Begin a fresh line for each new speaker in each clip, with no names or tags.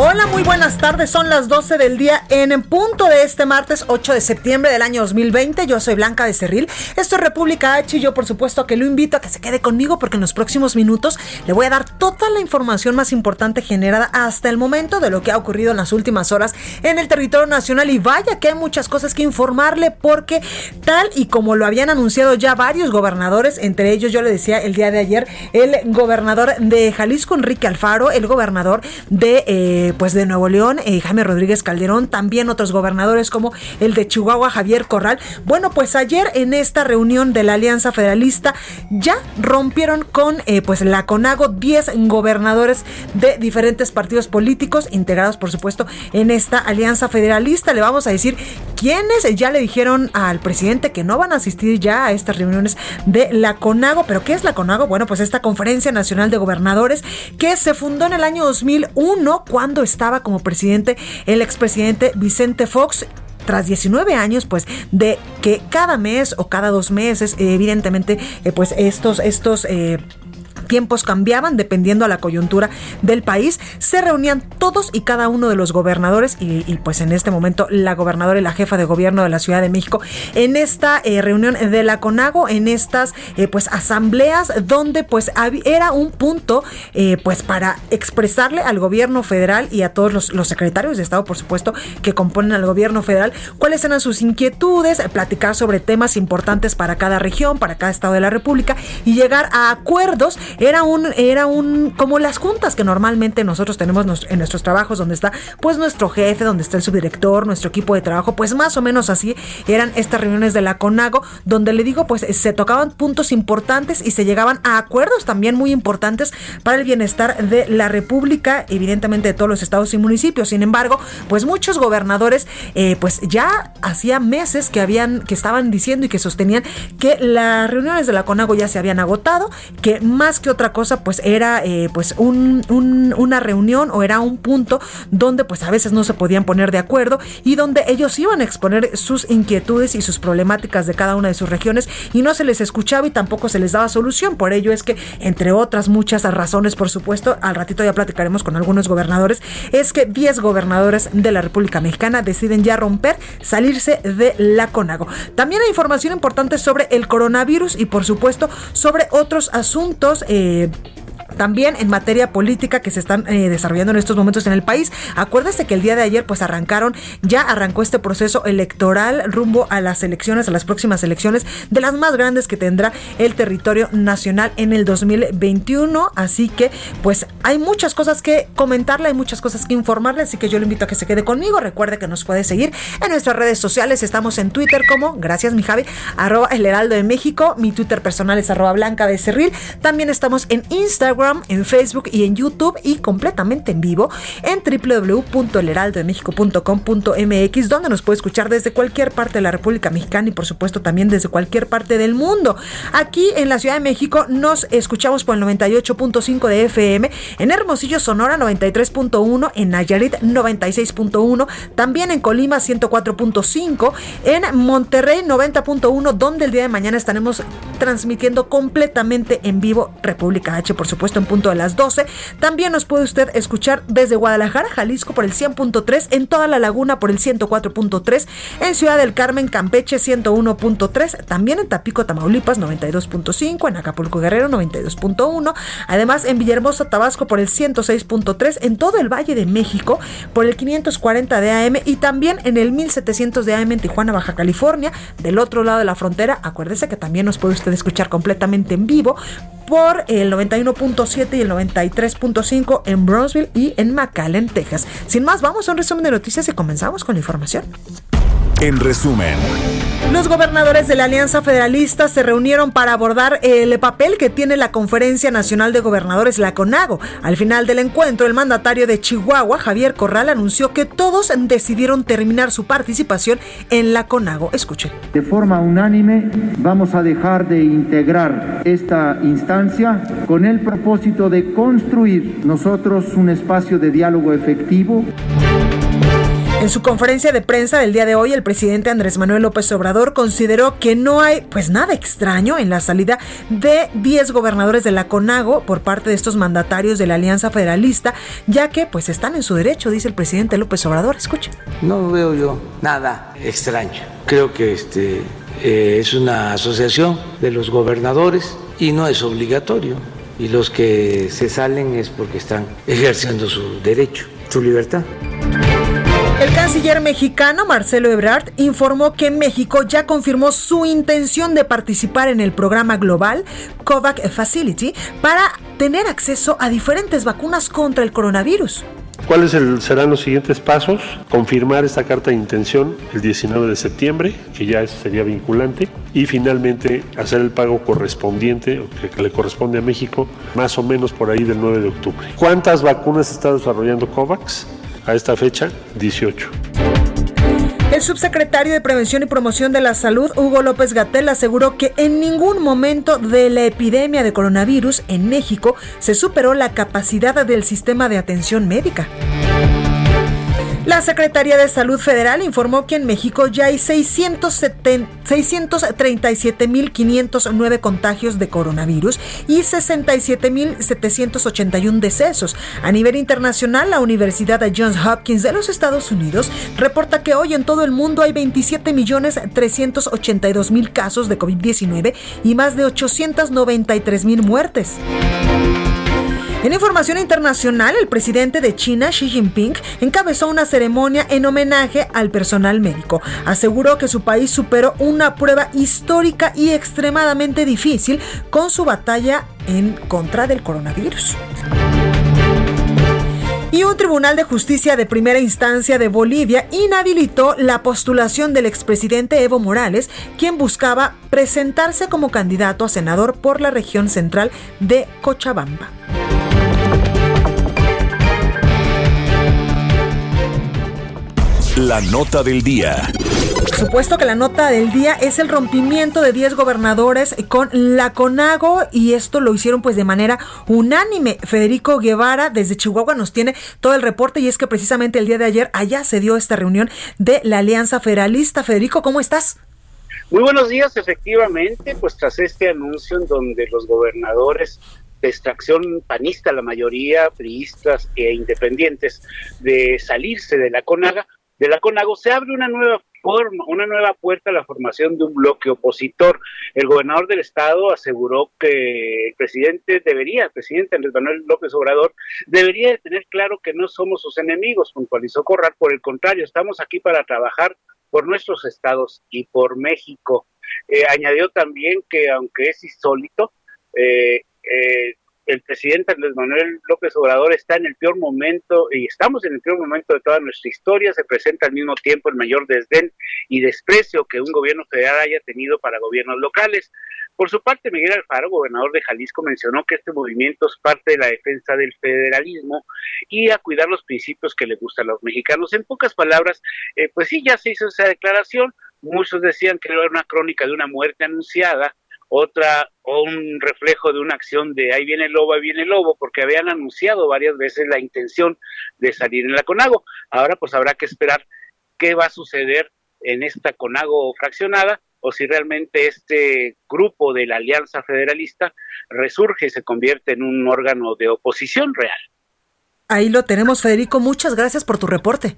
Hola, muy buenas tardes. Son las 12 del día en punto de este martes 8 de septiembre del año 2020. Yo soy Blanca de Cerril. Esto es República H y yo por supuesto que lo invito a que se quede conmigo porque en los próximos minutos le voy a dar toda la información más importante generada hasta el momento de lo que ha ocurrido en las últimas horas en el territorio nacional. Y vaya que hay muchas cosas que informarle porque tal y como lo habían anunciado ya varios gobernadores, entre ellos yo le decía el día de ayer, el gobernador de Jalisco, Enrique Alfaro, el gobernador de... Eh, pues de Nuevo León, eh, Jaime Rodríguez Calderón, también otros gobernadores como el de Chihuahua, Javier Corral. Bueno, pues ayer en esta reunión de la Alianza Federalista ya rompieron con eh, pues la CONAGO 10 gobernadores de diferentes partidos políticos integrados por supuesto en esta Alianza Federalista. Le vamos a decir quiénes ya le dijeron al presidente que no van a asistir ya a estas reuniones de la CONAGO. ¿Pero qué es la CONAGO? Bueno, pues esta Conferencia Nacional de Gobernadores que se fundó en el año 2001 cuando estaba como presidente el expresidente Vicente Fox tras 19 años, pues, de que cada mes o cada dos meses, evidentemente, eh, pues estos, estos eh, tiempos cambiaban dependiendo a la coyuntura del país. Se reunían todos y cada uno de los gobernadores y, pues en este momento la gobernadora y la jefa de gobierno de la Ciudad de México en esta eh, reunión de la CONAGO, en estas eh, pues asambleas donde pues era un punto eh, pues para expresarle al gobierno federal y a todos los, los, secretarios de Estado, por supuesto, que componen al gobierno federal, cuáles eran sus inquietudes, platicar sobre temas importantes para cada región, para cada estado de la República y llegar a acuerdos era un, era un, como las juntas que normalmente nosotros tenemos en nuestros trabajos, donde está pues nuestro jefe, donde está el subdirector, nuestro equipo de trabajo, pues más o menos así eran estas reuniones de la CONAGO, donde le digo, pues se tocaban puntos importantes y se llegaban a acuerdos también muy importantes para el bienestar de la República, evidentemente de todos los estados y municipios. Sin embargo, pues muchos gobernadores, eh, pues ya hacía meses que habían, que estaban diciendo y que sostenían que las reuniones de la CONAGO ya se habían agotado, que más que otra cosa, pues era eh, pues un, una reunión o era un punto donde pues a veces no se podían poner de acuerdo y donde ellos iban a exponer sus inquietudes y sus problemáticas de cada una de sus regiones y no se les escuchaba y tampoco se les daba solución. Por ello es que, entre otras muchas razones, por supuesto, al ratito ya platicaremos con algunos gobernadores, es que 10 gobernadores de la República Mexicana deciden ya romper, salirse de la CONAGO. También hay información importante sobre el coronavirus y por supuesto sobre otros asuntos. Eh, también en materia política que se están eh, desarrollando en estos momentos en el país. Acuérdese que el día de ayer pues arrancaron, ya arrancó este proceso electoral rumbo a las elecciones, a las próximas elecciones de las más grandes que tendrá el territorio nacional en el 2021. Así que pues hay muchas cosas que comentarle, hay muchas cosas que informarle, así que yo le invito a que se quede conmigo. Recuerde que nos puede seguir en nuestras redes sociales. Estamos en Twitter como, gracias mi Javi, arroba el heraldo de México. Mi Twitter personal es arroba blanca de Cerril. También estamos en Instagram en Facebook y en YouTube y completamente en vivo en www.elheraldodemexico.com.mx donde nos puede escuchar desde cualquier parte de la República Mexicana y por supuesto también desde cualquier parte del mundo. Aquí en la Ciudad de México nos escuchamos por el 98.5 de FM, en Hermosillo Sonora 93.1, en Nayarit 96.1, también en Colima 104.5, en Monterrey 90.1 donde el día de mañana estaremos transmitiendo completamente en vivo República H, por supuesto en punto de las 12. También nos puede usted escuchar desde Guadalajara, Jalisco por el 100.3, en toda la laguna por el 104.3, en Ciudad del Carmen, Campeche 101.3, también en Tapico, Tamaulipas 92.5, en Acapulco Guerrero 92.1, además en Villahermosa, Tabasco por el 106.3, en todo el Valle de México por el 540 de AM y también en el 1700 de AM en Tijuana, Baja California, del otro lado de la frontera. Acuérdese que también nos puede usted escuchar completamente en vivo por el 91.7 y el 93.5 en Brownsville y en McAllen, Texas. Sin más, vamos a un resumen de noticias y comenzamos con la información.
En resumen,
los gobernadores de la Alianza Federalista se reunieron para abordar el papel que tiene la Conferencia Nacional de Gobernadores, la CONAGO. Al final del encuentro, el mandatario de Chihuahua, Javier Corral, anunció que todos decidieron terminar su participación en la CONAGO. Escuchen.
De forma unánime, vamos a dejar de integrar esta instancia con el propósito de construir nosotros un espacio de diálogo efectivo.
En su conferencia de prensa del día de hoy, el presidente Andrés Manuel López Obrador consideró que no hay pues nada extraño en la salida de 10 gobernadores de la CONAGO por parte de estos mandatarios de la Alianza Federalista, ya que pues están en su derecho, dice el presidente López Obrador. Escuche.
No veo yo nada extraño. Creo que este eh, es una asociación de los gobernadores y no es obligatorio. Y los que se salen es porque están ejerciendo su derecho, su libertad.
El canciller mexicano Marcelo Ebrard informó que México ya confirmó su intención de participar en el programa global COVAX Facility para tener acceso a diferentes vacunas contra el coronavirus.
¿Cuáles serán los siguientes pasos? Confirmar esta carta de intención el 19 de septiembre, que ya sería vinculante, y finalmente hacer el pago correspondiente, que le corresponde a México, más o menos por ahí del 9 de octubre. ¿Cuántas vacunas está desarrollando COVAX? A esta fecha 18.
El subsecretario de Prevención y Promoción de la Salud, Hugo López Gatel, aseguró que en ningún momento de la epidemia de coronavirus en México se superó la capacidad del sistema de atención médica. La Secretaría de Salud Federal informó que en México ya hay 637.509 contagios de coronavirus y 67.781 decesos. A nivel internacional, la Universidad de Johns Hopkins de los Estados Unidos reporta que hoy en todo el mundo hay 27.382.000 casos de COVID-19 y más de 893.000 muertes. En información internacional, el presidente de China, Xi Jinping, encabezó una ceremonia en homenaje al personal médico. Aseguró que su país superó una prueba histórica y extremadamente difícil con su batalla en contra del coronavirus. Y un tribunal de justicia de primera instancia de Bolivia inhabilitó la postulación del expresidente Evo Morales, quien buscaba presentarse como candidato a senador por la región central de Cochabamba.
La nota del día.
Por supuesto que la nota del día es el rompimiento de 10 gobernadores con la CONAGO y esto lo hicieron pues de manera unánime. Federico Guevara desde Chihuahua nos tiene todo el reporte y es que precisamente el día de ayer allá se dio esta reunión de la Alianza Federalista. Federico, ¿cómo estás?
Muy buenos días, efectivamente, pues tras este anuncio en donde los gobernadores de extracción panista, la mayoría priistas e independientes, de salirse de la CONAGA, de la CONAGO, se abre una nueva forma, una nueva puerta a la formación de un bloque opositor. El gobernador del estado aseguró que el presidente debería, el presidente Andrés Manuel López Obrador, debería de tener claro que no somos sus enemigos, puntualizó Corral, por el contrario, estamos aquí para trabajar por nuestros estados y por México. Eh, añadió también que aunque es insólito, eh, eh, el presidente Andrés Manuel López Obrador está en el peor momento y estamos en el peor momento de toda nuestra historia. Se presenta al mismo tiempo el mayor desdén y desprecio que un gobierno federal haya tenido para gobiernos locales. Por su parte, Miguel Alfaro, gobernador de Jalisco, mencionó que este movimiento es parte de la defensa del federalismo y a cuidar los principios que le gustan a los mexicanos. En pocas palabras, eh, pues sí, ya se hizo esa declaración. Muchos decían que era una crónica de una muerte anunciada, otra o un reflejo de una acción de ahí viene el lobo, ahí viene el lobo, porque habían anunciado varias veces la intención de salir en la CONAGO. Ahora pues habrá que esperar qué va a suceder en esta CONAGO fraccionada o si realmente este grupo de la Alianza Federalista resurge y se convierte en un órgano de oposición real.
Ahí lo tenemos, Federico. Muchas gracias por tu reporte.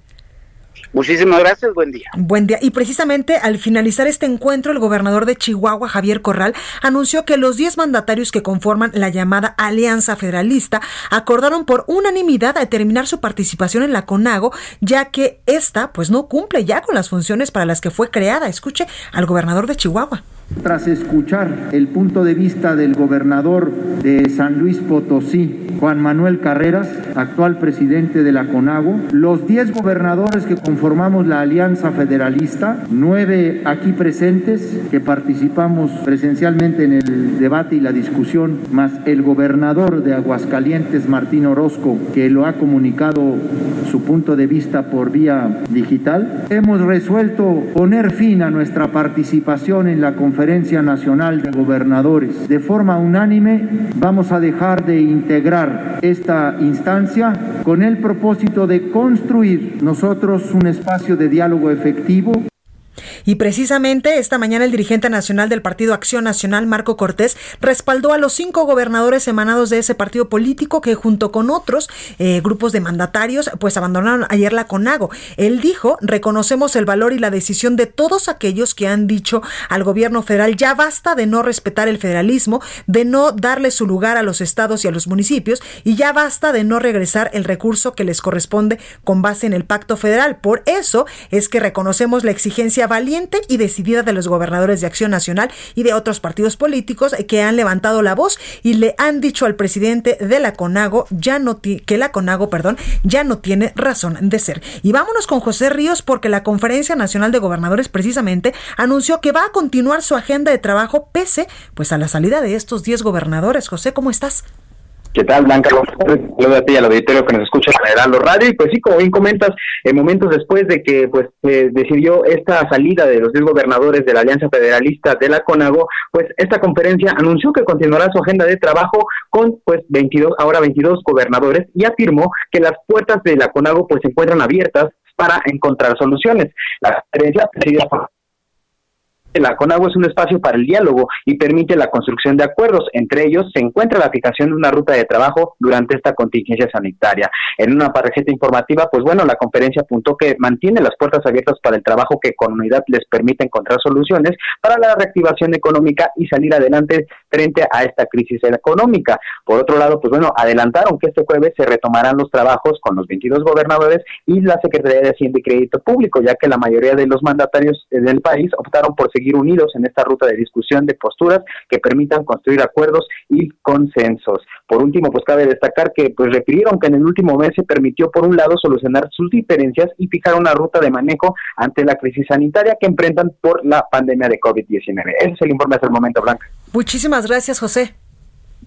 Muchísimas gracias, buen día.
Buen día. Y precisamente al finalizar este encuentro, el gobernador de Chihuahua, Javier Corral, anunció que los 10 mandatarios que conforman la llamada Alianza Federalista acordaron por unanimidad a terminar su participación en la CONAGO, ya que esta pues no cumple ya con las funciones para las que fue creada. Escuche al gobernador de Chihuahua.
Tras escuchar el punto de vista del gobernador de San Luis Potosí, Juan Manuel Carreras, actual presidente de la CONAGO, los 10 gobernadores que conformamos la Alianza Federalista, nueve aquí presentes que participamos presencialmente en el debate y la discusión, más el gobernador de Aguascalientes, Martín Orozco, que lo ha comunicado su punto de vista por vía digital, hemos resuelto poner fin a nuestra participación en la Conferencia Nacional de Gobernadores. De forma unánime vamos a dejar de integrar esta instancia con el propósito de construir nosotros un espacio de diálogo efectivo
y precisamente esta mañana el dirigente nacional del Partido Acción Nacional, Marco Cortés, respaldó a los cinco gobernadores emanados de ese partido político que junto con otros eh, grupos de mandatarios pues abandonaron ayer la CONAGO. Él dijo, reconocemos el valor y la decisión de todos aquellos que han dicho al gobierno federal ya basta de no respetar el federalismo, de no darle su lugar a los estados y a los municipios y ya basta de no regresar el recurso que les corresponde con base en el pacto federal. Por eso es que reconocemos la exigencia válida y decidida de los gobernadores de Acción Nacional y de otros partidos políticos que han levantado la voz y le han dicho al presidente de la CONAGO ya no que la CONAGO, perdón, ya no tiene razón de ser. Y vámonos con José Ríos porque la Conferencia Nacional de Gobernadores precisamente anunció que va a continuar su agenda de trabajo pese pues a la salida de estos 10 gobernadores. José, ¿cómo estás?
¿Qué tal, Blanca? Saludos a ti y al auditorio que nos escucha en Heraldo Radio. Y pues sí, como bien comentas, en momentos después de que pues se decidió esta salida de los 10 gobernadores de la Alianza Federalista de la CONAGO, pues esta conferencia anunció que continuará su agenda de trabajo con pues 22, ahora 22 gobernadores y afirmó que las puertas de la CONAGO pues se encuentran abiertas para encontrar soluciones. La conferencia presidida por la CONAGUA es un espacio para el diálogo y permite la construcción de acuerdos. Entre ellos se encuentra la fijación de una ruta de trabajo durante esta contingencia sanitaria. En una tarjeta informativa, pues bueno, la conferencia apuntó que mantiene las puertas abiertas para el trabajo que con unidad les permite encontrar soluciones para la reactivación económica y salir adelante frente a esta crisis económica. Por otro lado, pues bueno, adelantaron que este jueves se retomarán los trabajos con los 22 gobernadores y la Secretaría de Hacienda y Crédito Público, ya que la mayoría de los mandatarios del país optaron por seguir unidos en esta ruta de discusión de posturas que permitan construir acuerdos y consensos. Por último, pues cabe destacar que pues refirieron que en el último mes se permitió por un lado solucionar sus diferencias y fijar una ruta de manejo ante la crisis sanitaria que enfrentan por la pandemia de COVID-19. Ese es el informe hasta el momento, Blanca.
Muchísimas gracias, José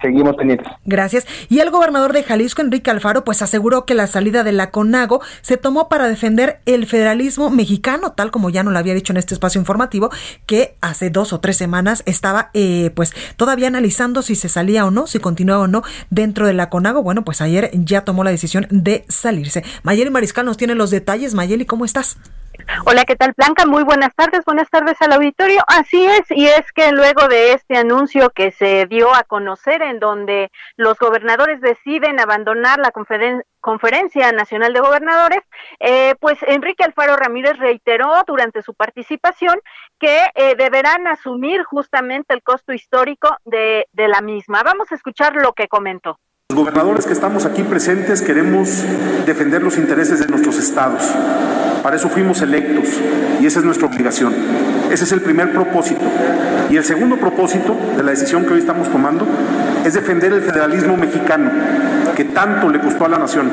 seguimos pendientes.
Gracias. Y el gobernador de Jalisco, Enrique Alfaro, pues aseguró que la salida de la CONAGO se tomó para defender el federalismo mexicano, tal como ya no lo había dicho en este espacio informativo, que hace dos o tres semanas estaba eh, pues todavía analizando si se salía o no, si continuaba o no dentro de la CONAGO. Bueno, pues ayer ya tomó la decisión de salirse. Mayeli Mariscal nos tiene los detalles. Mayeli, ¿cómo estás?
Hola, ¿qué tal, Blanca? Muy buenas tardes, buenas tardes al auditorio. Así es, y es que luego de este anuncio que se dio a conocer en donde los gobernadores deciden abandonar la Conferencia Nacional de Gobernadores, eh, pues Enrique Alfaro Ramírez reiteró durante su participación que eh, deberán asumir justamente el costo histórico de, de la misma. Vamos a escuchar lo que comentó.
Los gobernadores que estamos aquí presentes queremos defender los intereses de nuestros estados. Para eso fuimos electos y esa es nuestra obligación. Ese es el primer propósito. Y el segundo propósito de la decisión que hoy estamos tomando es defender el federalismo mexicano que tanto le costó a la nación.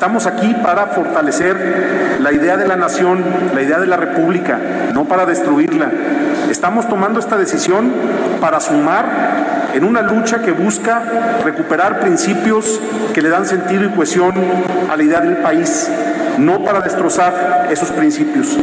Estamos aquí para fortalecer la idea de la nación, la idea de la república, no para destruirla. Estamos tomando esta decisión para sumar en una lucha que busca recuperar principios que le dan sentido y cohesión a la idea del país no para destrozar esos principios.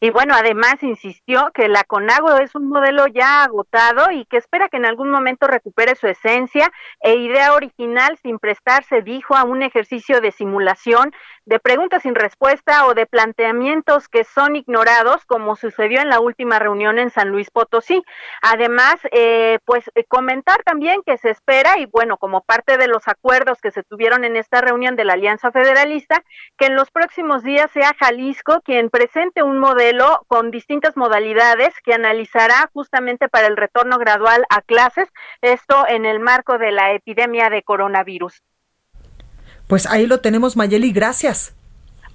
Y bueno, además insistió que la CONAGO es un modelo ya agotado y que espera que en algún momento recupere su esencia e idea original sin prestarse, dijo, a un ejercicio de simulación de preguntas sin respuesta o de planteamientos que son ignorados, como sucedió en la última reunión en San Luis Potosí. Además, eh, pues eh, comentar también que se espera, y bueno, como parte de los acuerdos que se tuvieron en esta reunión de la Alianza Federalista, que en los próximos días sea Jalisco quien presente un modelo con distintas modalidades que analizará justamente para el retorno gradual a clases, esto en el marco de la epidemia de coronavirus.
Pues ahí lo tenemos, Mayeli, gracias.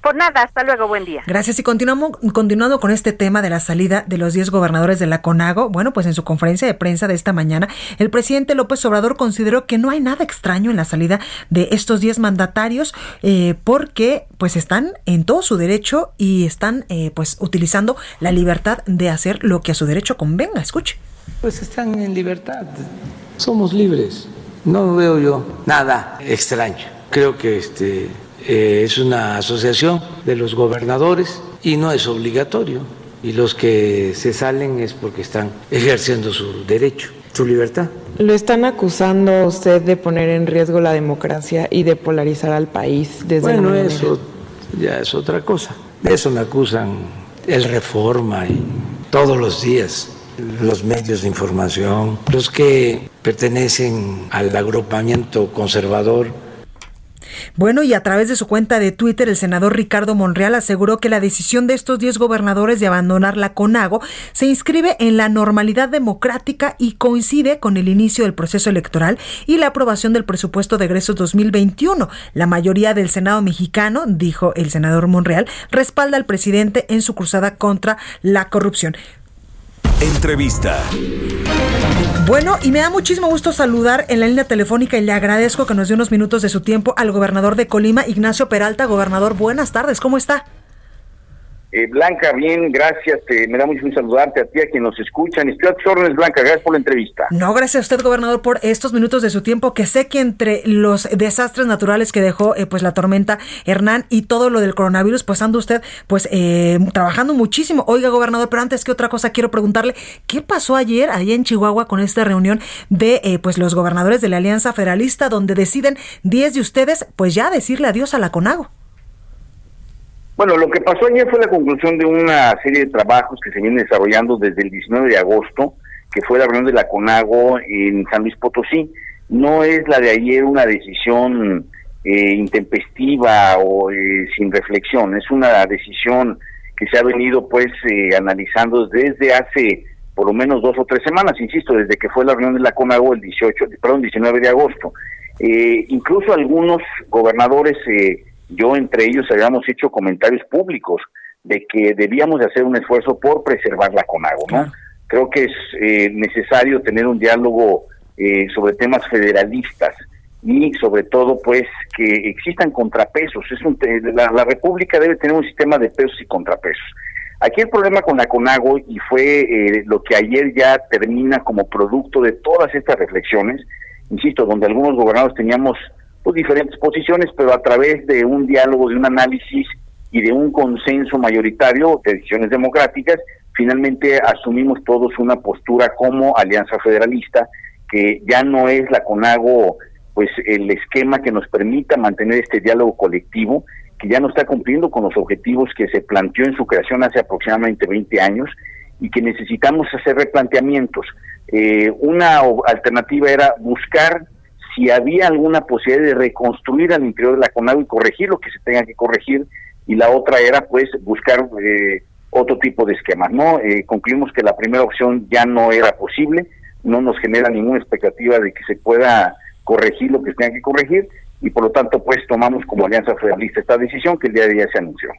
Por nada, hasta luego, buen día.
Gracias y continuamos continuando con este tema de la salida de los 10 gobernadores de la CONAGO. Bueno, pues en su conferencia de prensa de esta mañana, el presidente López Obrador consideró que no hay nada extraño en la salida de estos 10 mandatarios eh, porque pues están en todo su derecho y están eh, pues utilizando la libertad de hacer lo que a su derecho convenga. Escuche.
Pues están en libertad, somos libres. No veo yo nada extraño. Creo que este eh, es una asociación de los gobernadores y no es obligatorio. Y los que se salen es porque están ejerciendo su derecho, su libertad.
Lo están acusando a usted de poner en riesgo la democracia y de polarizar al país desde
Bueno, eso ya es otra cosa. De eso me acusan el Reforma y todos los días los medios de información, los que pertenecen al agrupamiento conservador
bueno, y a través de su cuenta de Twitter, el senador Ricardo Monreal aseguró que la decisión de estos 10 gobernadores de abandonar la CONAGO se inscribe en la normalidad democrática y coincide con el inicio del proceso electoral y la aprobación del presupuesto de egresos 2021. La mayoría del Senado mexicano, dijo el senador Monreal, respalda al presidente en su cruzada contra la corrupción.
Entrevista.
Bueno, y me da muchísimo gusto saludar en la línea telefónica y le agradezco que nos dé unos minutos de su tiempo al gobernador de Colima, Ignacio Peralta. Gobernador, buenas tardes, ¿cómo está?
Eh, Blanca, bien, gracias. me da mucho gusto saludarte a ti, a quien nos escuchan. Estoy a órdenes, Blanca. Gracias por la entrevista.
No, gracias a usted, gobernador, por estos minutos de su tiempo, que sé que entre los desastres naturales que dejó eh, pues la tormenta Hernán y todo lo del coronavirus, pues anda usted pues eh, trabajando muchísimo. Oiga, gobernador, pero antes que otra cosa quiero preguntarle, ¿qué pasó ayer allá en Chihuahua con esta reunión de pues los gobernadores de la Alianza Federalista, donde deciden 10 de ustedes pues ya decirle adiós a la CONAGO?
Bueno, lo que pasó ayer fue la conclusión de una serie de trabajos que se vienen desarrollando desde el 19 de agosto, que fue la reunión de la CONAGO en San Luis Potosí. No es la de ayer una decisión eh, intempestiva o eh, sin reflexión, es una decisión que se ha venido pues eh, analizando desde hace por lo menos dos o tres semanas, insisto, desde que fue la reunión de la CONAGO el 18, perdón, 19 de agosto. incluso algunos gobernadores eh, yo entre ellos habíamos hecho comentarios públicos de que debíamos de hacer un esfuerzo por preservar la CONAGO, ¿no? Creo que es eh, necesario tener un diálogo eh, sobre temas federalistas y sobre todo pues que existan contrapesos. Es eh, la, la, República debe tener un sistema de pesos y contrapesos. Aquí el problema con la CONAGO y fue lo que ayer ya termina como producto de todas estas reflexiones, insisto, donde algunos gobernadores teníamos pues, diferentes posiciones, pero a través de un diálogo, de un análisis y de un consenso mayoritario de decisiones democráticas, finalmente asumimos todos una postura como Alianza Federalista, que ya no es la CONAGO pues el esquema que nos permita mantener este diálogo colectivo, que ya no está cumpliendo con los objetivos que se planteó en su creación hace aproximadamente 20 años y que necesitamos hacer replanteamientos. Eh, una alternativa era buscar si había alguna posibilidad de reconstruir al interior de la CONAGO y corregir lo que se tenga que corregir, y la otra era pues buscar eh, otro tipo de esquemas, ¿no? Eh, concluimos que la primera opción ya no era posible, no nos genera ninguna expectativa de que se pueda corregir lo que se tenga que corregir, y por lo tanto pues tomamos como Alianza Federalista esta decisión que el día de día se anunció.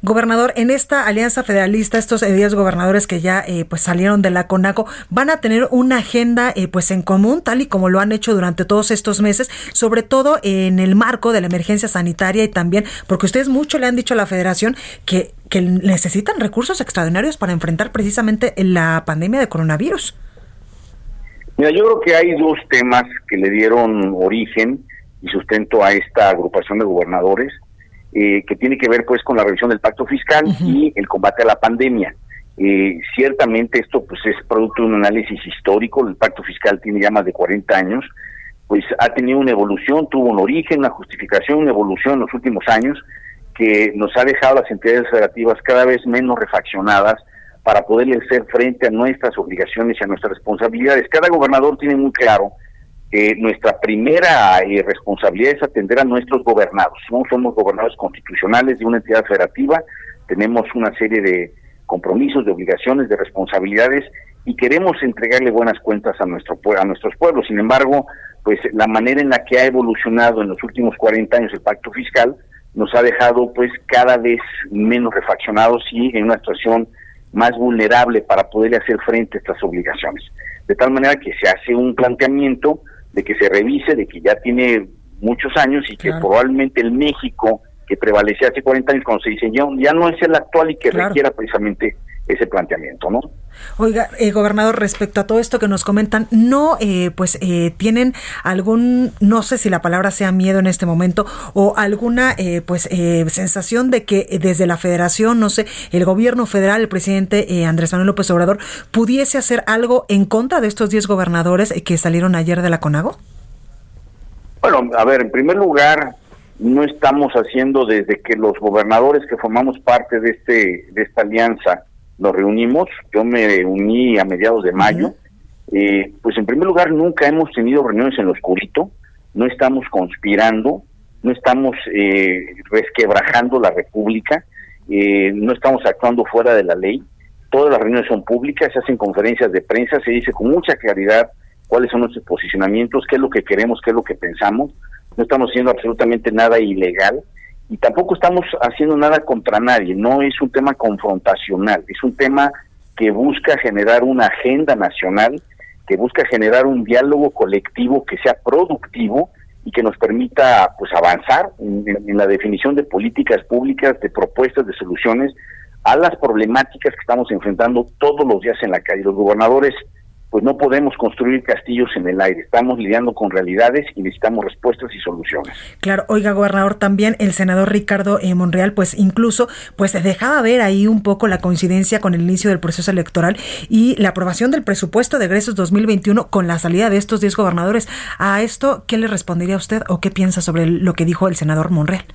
Gobernador, en esta Alianza Federalista, estos 10 gobernadores que ya eh, pues salieron de la CONACO, van a tener una agenda eh, pues en común, tal y como lo han hecho durante todos estos meses, sobre todo en el marco de la emergencia sanitaria y también porque ustedes mucho le han dicho a la Federación que, que necesitan recursos extraordinarios para enfrentar precisamente la pandemia de coronavirus.
Mira, yo creo que hay dos temas que le dieron origen y sustento a esta agrupación de gobernadores, eh, que tiene que ver pues con la revisión del pacto fiscal y el combate a la pandemia. Eh, ciertamente esto pues es producto de un análisis histórico, el pacto fiscal tiene ya más de 40 años, pues ha tenido una evolución, tuvo un origen, una justificación, una evolución en los últimos años que nos ha dejado las entidades federativas cada vez menos refaccionadas para poderle hacer frente a nuestras obligaciones y a nuestras responsabilidades. Cada gobernador tiene muy claro nuestra primera eh, responsabilidad es atender a nuestros gobernados. No somos gobernados constitucionales de una entidad federativa, tenemos una serie de compromisos, de obligaciones, de responsabilidades y queremos entregarle buenas cuentas a nuestro a nuestros pueblos. Sin embargo, pues la manera en la que ha evolucionado en los últimos 40 años el pacto fiscal, nos ha dejado pues cada vez menos refaccionados y en una situación más vulnerable para poder hacer frente a estas obligaciones. De tal manera que se hace un planteamiento de que se revise, de que ya tiene muchos años y que probablemente el México que prevalecía hace 40 años cuando se diseñó ya no es el actual y que requiera precisamente ese planteamiento, ¿no?
Oiga, eh, gobernador, respecto a todo esto que nos comentan, ¿no eh, pues eh, tienen algún, no sé si la palabra sea miedo en este momento, o alguna pues sensación de que desde la federación, no sé, el gobierno federal, el presidente Andrés Manuel López Obrador, pudiese hacer algo en contra de estos 10 gobernadores que salieron ayer de la CONAGO?
Bueno, a ver, en primer lugar, no estamos haciendo desde que los gobernadores que formamos parte de este de esta alianza nos reunimos, yo me uní a mediados de mayo, eh, pues en primer lugar nunca hemos tenido reuniones en lo oscurito, no estamos conspirando, no estamos eh, resquebrajando la República, eh, no estamos actuando fuera de la ley, todas las reuniones son públicas, se hacen conferencias de prensa, se dice con mucha claridad cuáles son nuestros posicionamientos, qué es lo que queremos, qué es lo que pensamos, no estamos haciendo absolutamente nada ilegal, y tampoco estamos haciendo nada contra nadie, no es un tema confrontacional, es un tema que busca generar una agenda nacional, que busca generar un diálogo colectivo que sea productivo y que nos permita pues avanzar en, en la definición de políticas públicas, de propuestas, de soluciones a las problemáticas que estamos enfrentando todos los días en la calle. Los gobernadores pues no podemos construir castillos en el aire. Estamos lidiando con realidades y necesitamos respuestas y soluciones.
Claro, oiga, gobernador, también el senador Ricardo eh, Monreal, pues incluso, pues dejaba ver ahí un poco la coincidencia con el inicio del proceso electoral y la aprobación del presupuesto de egresos 2021 con la salida de estos 10 gobernadores. A esto, ¿qué le respondería usted o qué piensa sobre lo que dijo el senador Monreal?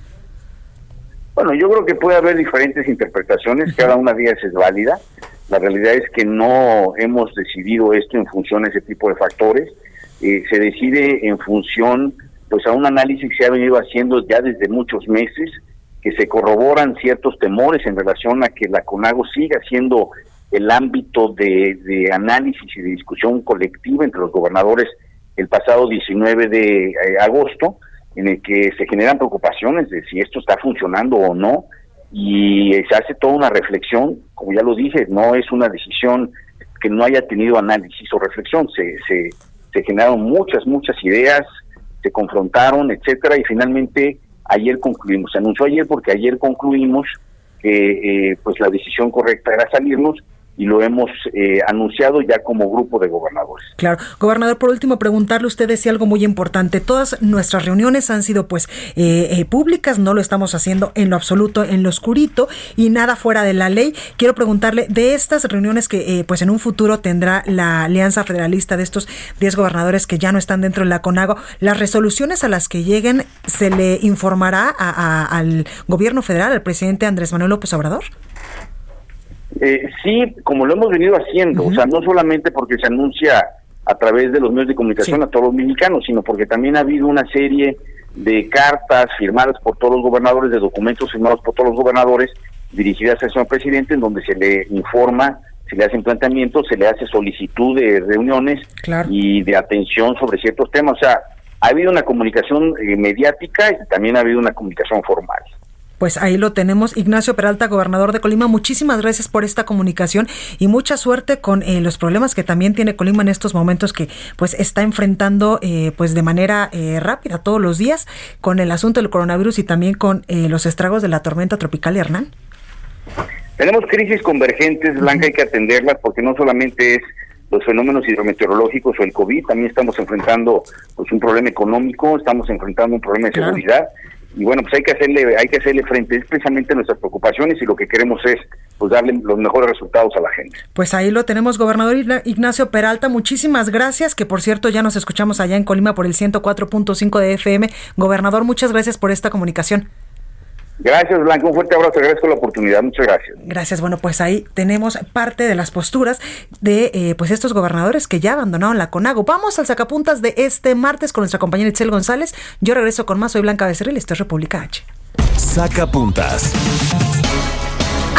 Bueno, yo creo que puede haber diferentes interpretaciones, cada una de ellas es válida. La realidad es que no hemos decidido esto en función de ese tipo de factores. Eh, se decide en función pues a un análisis que se ha venido haciendo ya desde muchos meses, que se corroboran ciertos temores en relación a que la CONAGO siga siendo el ámbito de, análisis y de discusión colectiva entre los gobernadores el pasado 19 de eh, agosto, en el que se generan preocupaciones de si esto está funcionando o no, y se hace toda una reflexión, como ya lo dije, no es una decisión que no haya tenido análisis o reflexión, se, se, se generaron muchas, muchas ideas, se confrontaron, etcétera, y finalmente ayer concluimos, se anunció ayer porque ayer concluimos que eh, pues la decisión correcta era salirnos y lo hemos eh, anunciado ya como grupo de gobernadores.
Claro, gobernador, por último preguntarle usted decía algo muy importante. Todas nuestras reuniones han sido pues eh, eh, públicas, no lo estamos haciendo en lo absoluto, en lo oscurito y nada fuera de la ley. Quiero preguntarle de estas reuniones que pues en un futuro tendrá la Alianza Federalista de estos 10 gobernadores que ya no están dentro de la CONAGO, las resoluciones a las que lleguen se le informará al gobierno federal, al presidente Andrés Manuel López Obrador.
Eh, sí, como lo hemos venido haciendo, o sea, no solamente porque se anuncia a través de los medios de comunicación a todos los mexicanos, sino porque también ha habido una serie de cartas firmadas por todos los gobernadores, de documentos firmados por todos los gobernadores, dirigidas al señor presidente, en donde se le informa, se le hacen planteamientos, se le hace solicitud de reuniones y de atención sobre ciertos temas. O sea, ha habido una comunicación eh, mediática y también ha habido una comunicación formal.
Pues ahí lo tenemos. Ignacio Peralta, gobernador de Colima, muchísimas gracias por esta comunicación y mucha suerte con eh, los problemas que también tiene Colima en estos momentos que pues está enfrentando eh, pues de manera eh, rápida todos los días con el asunto del coronavirus y también con los estragos de la tormenta tropical Hernán.
Tenemos crisis convergentes, Blanca, hay que atenderlas porque no solamente es los fenómenos hidrometeorológicos o el COVID, también estamos enfrentando pues un problema económico, estamos enfrentando un problema de seguridad y bueno, pues hay que hacerle hay que hacerle frente, es precisamente nuestras preocupaciones y lo que queremos es pues darle los mejores resultados a la gente.
Pues ahí lo tenemos, gobernador Ignacio Peralta, muchísimas gracias, que por cierto ya nos escuchamos allá en Colima por el 104.5 de FM. Gobernador, muchas gracias por esta comunicación.
Gracias, Blanco. Un fuerte abrazo. Agradezco la oportunidad. Muchas gracias.
Gracias. Bueno, pues ahí tenemos parte de las posturas de eh, pues estos gobernadores que ya abandonaron la CONAGO. Vamos al sacapuntas de este martes con nuestra compañera Itzel González. Yo regreso con más. Soy Blanca Becerril. Esto es República H.
Sacapuntas.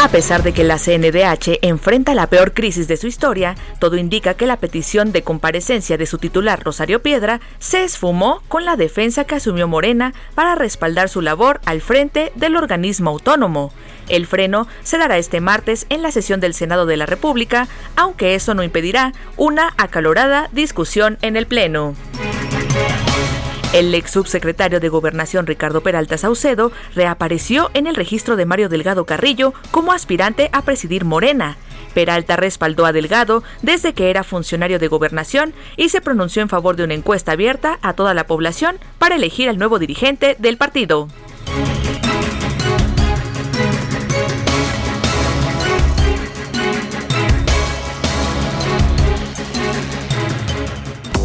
A pesar de que la CNDH enfrenta la peor crisis de su historia, todo indica que la petición de comparecencia de su titular Rosario Piedra se esfumó con la defensa que asumió Morena para respaldar su labor al frente del organismo autónomo. El freno se dará este martes en la sesión del Senado de la República, aunque eso no impedirá una acalorada discusión en el Pleno. El ex subsecretario de Gobernación Ricardo Peralta Saucedo reapareció en el registro de Mario Delgado Carrillo como aspirante a presidir Morena. Peralta respaldó a Delgado desde que era funcionario de gobernación y se pronunció en favor de una encuesta abierta a toda la población para elegir al nuevo dirigente del partido.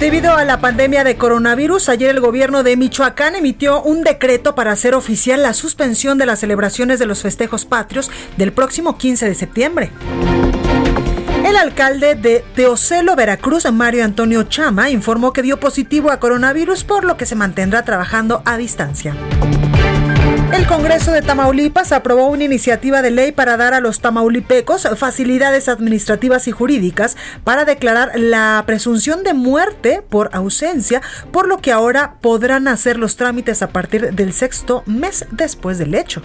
Debido a la pandemia de coronavirus, ayer el gobierno de Michoacán emitió un decreto para hacer oficial la suspensión de las celebraciones de los festejos patrios del próximo 15 de septiembre. El alcalde de Teocelo, Veracruz, Mario Antonio Chama, informó que dio positivo a coronavirus, por lo que se mantendrá trabajando a distancia. El Congreso de Tamaulipas aprobó una iniciativa de ley para dar a los tamaulipecos facilidades administrativas y jurídicas para declarar la presunción de muerte por ausencia, por lo que ahora podrán hacer los trámites a partir del sexto mes después del hecho.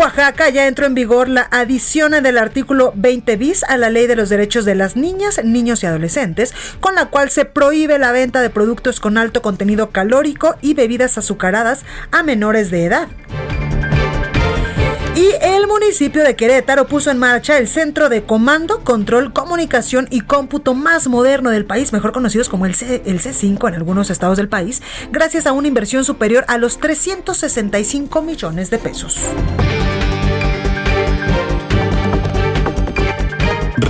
Oaxaca ya entró en vigor la adición del artículo 20 bis a la Ley de los Derechos de las Niñas, Niños y Adolescentes, con la cual se prohíbe la venta de productos con alto contenido calórico y bebidas azucaradas a menores de edad. Y el municipio de Querétaro puso en marcha el Centro de Comando, Control, Comunicación y Cómputo más moderno del país, mejor conocidos como el, C, el C5 en algunos estados del país, gracias a una inversión superior a los 365 millones de pesos.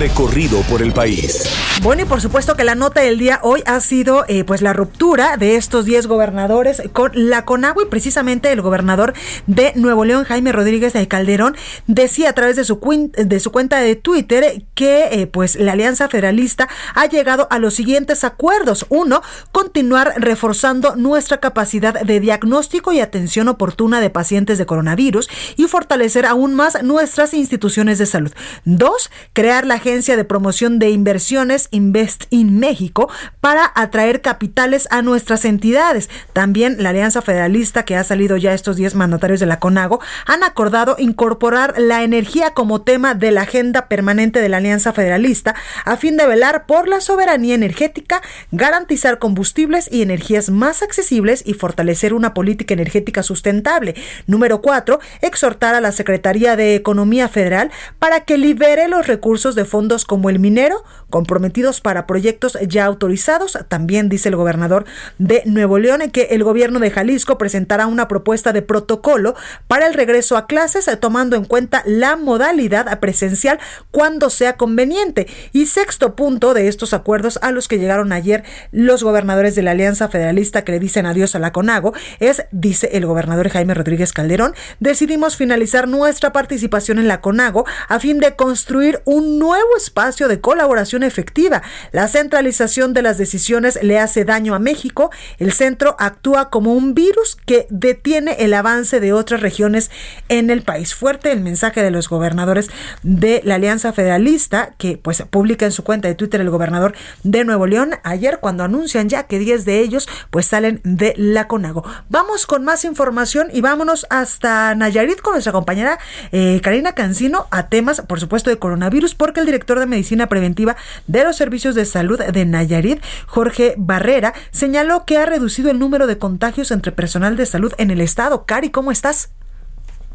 Recorrido por el país.
Bueno, y por supuesto que la nota del día hoy ha sido eh, pues la ruptura de estos 10 gobernadores con la Conagua y precisamente el gobernador de Nuevo León, Jaime Rodríguez de Calderón, decía a través de su, de su cuenta de Twitter que eh, pues la Alianza Federalista ha llegado a los siguientes acuerdos. Uno, continuar reforzando nuestra capacidad de diagnóstico y atención oportuna de pacientes de coronavirus y fortalecer aún más nuestras instituciones de salud. Dos, crear la De Promoción de Inversiones Invest in México para atraer capitales a nuestras entidades. También la Alianza Federalista, que ha salido ya estos 10 mandatarios de la CONAGO, han acordado incorporar la energía como tema de la agenda permanente de la Alianza Federalista a fin de velar por la soberanía energética, garantizar combustibles y energías más accesibles y fortalecer una política energética sustentable. Número 4. Exhortar a la Secretaría de Economía Federal para que libere los recursos de fondos como el minero, comprometidos para proyectos ya autorizados. También dice el gobernador de Nuevo León que el gobierno de Jalisco presentará una propuesta de protocolo para el regreso a clases tomando en cuenta la modalidad presencial cuando sea conveniente. Y sexto punto de estos acuerdos a los que llegaron ayer los gobernadores de la Alianza Federalista que le dicen adiós a la CONAGO es, dice el gobernador Jaime Rodríguez Calderón, decidimos finalizar nuestra participación en la CONAGO a fin de construir un nuevo espacio de colaboración efectiva. La centralización de las decisiones le hace daño a México. El centro actúa como un virus que detiene el avance de otras regiones en el país. Fuerte el mensaje de los gobernadores de la Alianza Federalista que pues publica en su cuenta de Twitter el gobernador de Nuevo León ayer cuando anuncian ya que 10 de ellos pues salen de la CONAGO. Vamos con más información y vámonos hasta Nayarit con nuestra compañera eh, Karina Cancino a temas por supuesto de coronavirus porque el director de medicina preventiva de los servicios de salud de Nayarit, Jorge Barrera, señaló que ha reducido el número de contagios entre personal de salud en el estado. Cari, ¿cómo estás?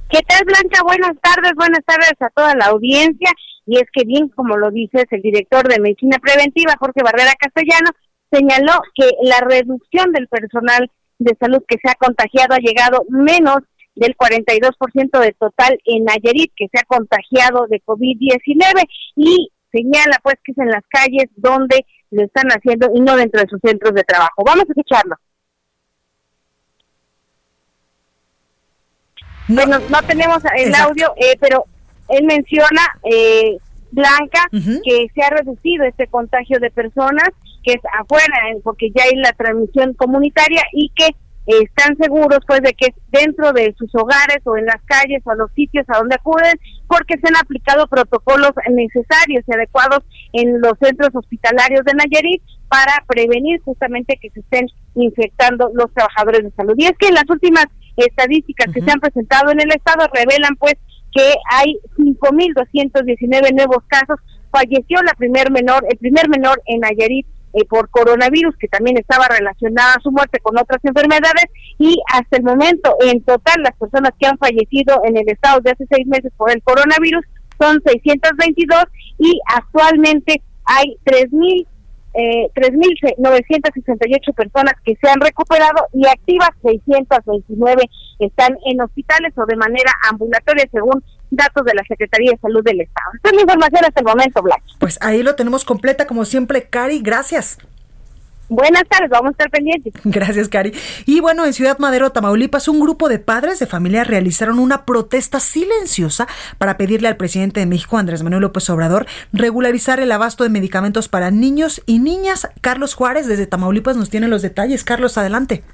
¿Qué tal, Blanca? Buenas tardes, buenas tardes a toda la audiencia. Y es que bien, como lo dices, el director de Medicina Preventiva, Jorge Barrera Castellano, señaló que la reducción del personal de salud que se ha contagiado ha llegado menos del 42% de total en Nayarit que se ha contagiado de COVID-19 y señala pues que es en las calles donde lo están haciendo y no dentro de sus centros de trabajo. Vamos a escucharlo. No, bueno, no tenemos el audio, eh, pero él menciona, eh, Blanca, que se ha reducido este contagio de personas, que es afuera, porque ya hay la transmisión comunitaria y que están seguros pues de que dentro de sus hogares o en las calles o a los sitios a donde acuden porque se han aplicado protocolos necesarios y adecuados en los centros hospitalarios de Nayarit para prevenir justamente que se estén infectando los trabajadores de salud. Y es que las últimas estadísticas que se han presentado en el estado revelan pues que hay 5.219 nuevos casos. Falleció la primer menor, el primer menor en Nayarit eh, por coronavirus, que también estaba relacionada a su muerte con otras enfermedades, y hasta el momento, en total, las personas que han fallecido en el estado de hace seis meses por el coronavirus son 622 y actualmente hay 3.000 eh, 3.968 personas que se han recuperado y activas 629 están en hospitales o de manera ambulatoria según datos de la Secretaría de Salud del Estado. Esta es la información hasta el momento, Blanca.
Pues ahí lo tenemos completa como siempre, Cari, gracias.
Buenas tardes, vamos a estar pendientes.
Gracias, Cari. Y bueno, en Ciudad Madero, Tamaulipas, un grupo de padres de familia realizaron una protesta silenciosa para pedirle al presidente de México, Andrés Manuel López Obrador, regularizar el abasto de medicamentos para niños y niñas. Carlos Juárez, desde Tamaulipas, nos tiene los detalles. Carlos, adelante.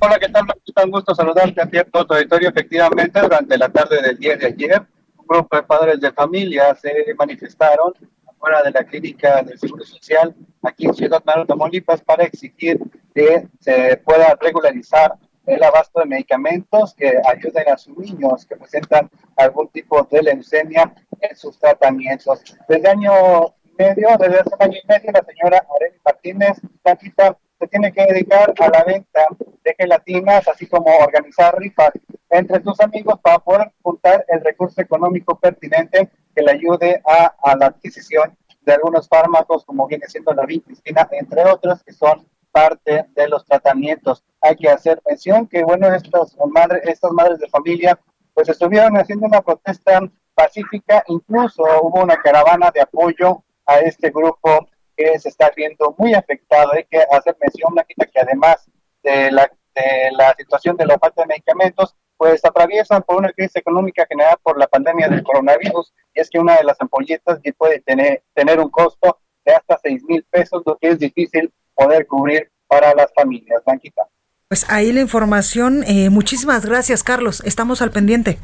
Hola, ¿qué tal? Un gusto saludarte a ti, a todo tu auditorio. Efectivamente, durante la tarde del día de ayer, un grupo de padres de familia se manifestaron fuera de la clínica del Seguro Social aquí en Ciudad Madero, Tamaulipas, para exigir que se pueda regularizar el abasto de medicamentos que ayuden a sus niños que presentan algún tipo de leucemia en sus tratamientos. Desde año medio, desde hace un año y medio, la señora Aurelia Martínez Blanquita se tiene que dedicar a la venta de gelatinas, así como organizar rifas entre sus amigos para poder juntar el recurso económico pertinente que le ayude a, a la adquisición de algunos fármacos, como viene siendo la vincristina, entre otros, que son parte de los tratamientos. Hay que hacer mención que, bueno, estas madres, estas madres de familia, pues estuvieron haciendo una protesta pacífica, incluso hubo una caravana de apoyo a este grupo que se está viendo muy afectado. Hay que hacer mención, Blanquita, que además de la, de la situación de la falta de medicamentos, pues atraviesan por una crisis económica generada por la pandemia del coronavirus, y es que una de las ampolletas puede tener, tener un costo de hasta 6 mil pesos, lo que es difícil poder cubrir para las familias. Blanquita.
Pues ahí la información. Eh, muchísimas gracias, Carlos. Estamos al pendiente.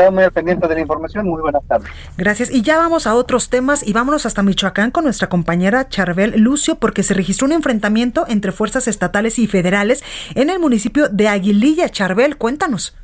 Estamos muy al pendiente de la información. Muy buenas tardes.
Gracias. Y ya vamos a otros temas y vámonos hasta Michoacán con nuestra compañera Charbel Lucio porque se registró un enfrentamiento entre fuerzas estatales y federales en el municipio de Aguililla. Charbel, cuéntanos.